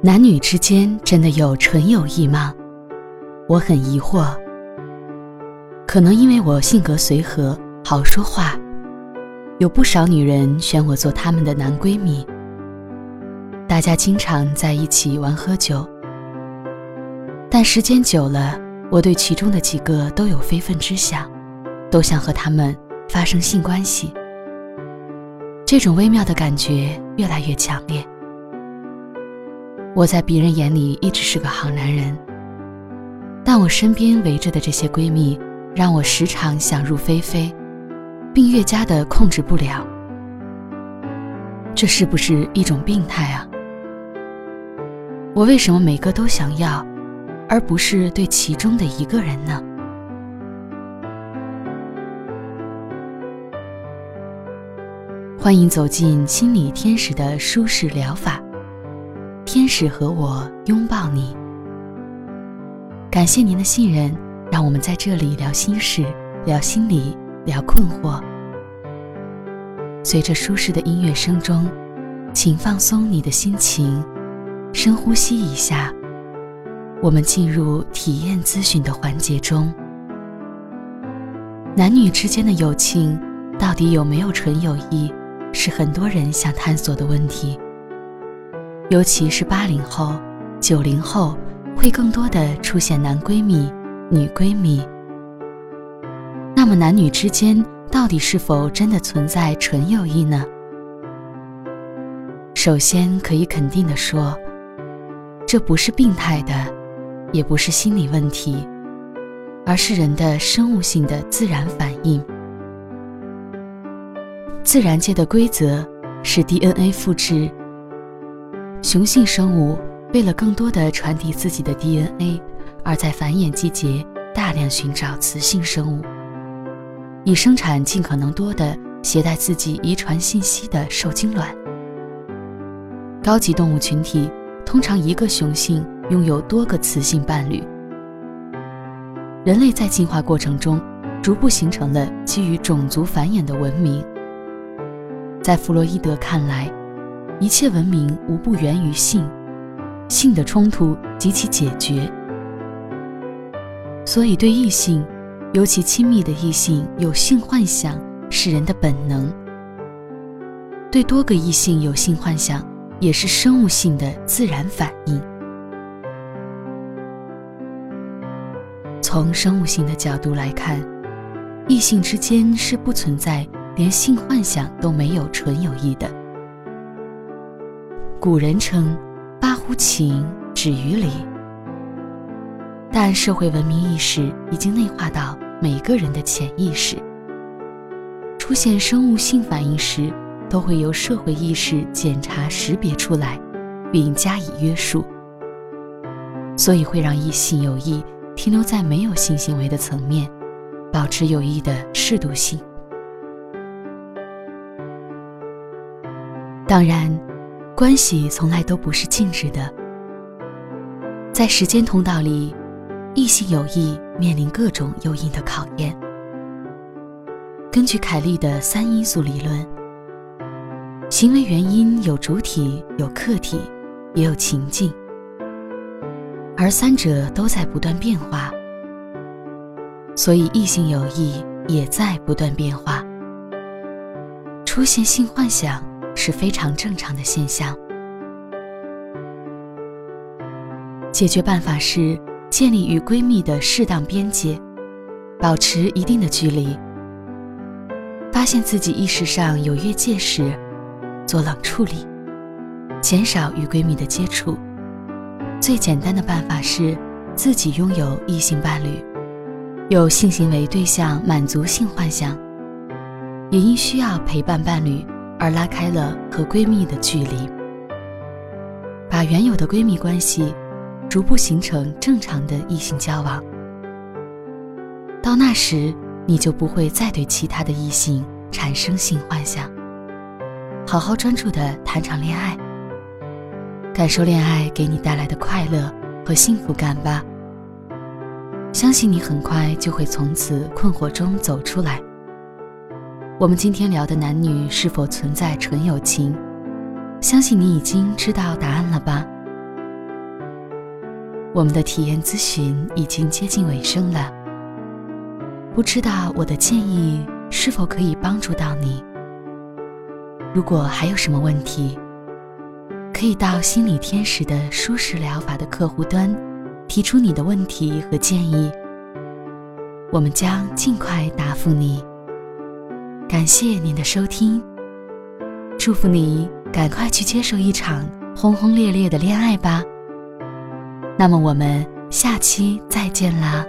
男女之间真的有纯友谊吗？我很疑惑。可能因为我性格随和，好说话，有不少女人选我做她们的男闺蜜。大家经常在一起玩喝酒，但时间久了，我对其中的几个都有非分之想，都想和他们发生性关系。这种微妙的感觉越来越强烈。我在别人眼里一直是个好男人，但我身边围着的这些闺蜜，让我时常想入非非，并越加的控制不了。这是不是一种病态啊？我为什么每个都想要，而不是对其中的一个人呢？欢迎走进心理天使的舒适疗法。天使和我拥抱你，感谢您的信任，让我们在这里聊心事、聊心理、聊困惑。随着舒适的音乐声中，请放松你的心情，深呼吸一下。我们进入体验咨询的环节中。男女之间的友情到底有没有纯友谊，是很多人想探索的问题。尤其是八零后、九零后，会更多的出现男闺蜜、女闺蜜。那么，男女之间到底是否真的存在纯友谊呢？首先，可以肯定的说，这不是病态的，也不是心理问题，而是人的生物性的自然反应。自然界的规则是 DNA 复制。雄性生物为了更多的传递自己的 DNA，而在繁衍季节大量寻找雌性生物，以生产尽可能多的携带自己遗传信息的受精卵。高级动物群体通常一个雄性拥有多个雌性伴侣。人类在进化过程中逐步形成了基于种族繁衍的文明。在弗洛伊德看来。一切文明无不源于性，性的冲突及其解决。所以，对异性，尤其亲密的异性有性幻想是人的本能；对多个异性有性幻想也是生物性的自然反应。从生物性的角度来看，异性之间是不存在连性幻想都没有纯友谊的。古人称“八乎情，止于礼”，但社会文明意识已经内化到每个人的潜意识。出现生物性反应时，都会由社会意识检查识别出来，并加以约束，所以会让异性友谊停留在没有性行为的层面，保持友谊的适度性。当然。关系从来都不是静止的，在时间通道里，异性友谊面临各种诱因的考验。根据凯利的三因素理论，行为原因有主体、有客体，也有情境，而三者都在不断变化，所以异性友谊也在不断变化。出现性幻想。是非常正常的现象。解决办法是建立与闺蜜的适当边界，保持一定的距离。发现自己意识上有越界时，做冷处理，减少与闺蜜的接触。最简单的办法是自己拥有异性伴侣，有性行为对象满足性幻想，也因需要陪伴伴侣。而拉开了和闺蜜的距离，把原有的闺蜜关系逐步形成正常的异性交往。到那时，你就不会再对其他的异性产生性幻想。好好专注的谈场恋爱，感受恋爱给你带来的快乐和幸福感吧。相信你很快就会从此困惑中走出来。我们今天聊的男女是否存在纯友情？相信你已经知道答案了吧？我们的体验咨询已经接近尾声了，不知道我的建议是否可以帮助到你？如果还有什么问题，可以到心理天使的舒适疗法的客户端提出你的问题和建议，我们将尽快答复你。感谢您的收听，祝福你赶快去接受一场轰轰烈烈的恋爱吧。那么我们下期再见啦。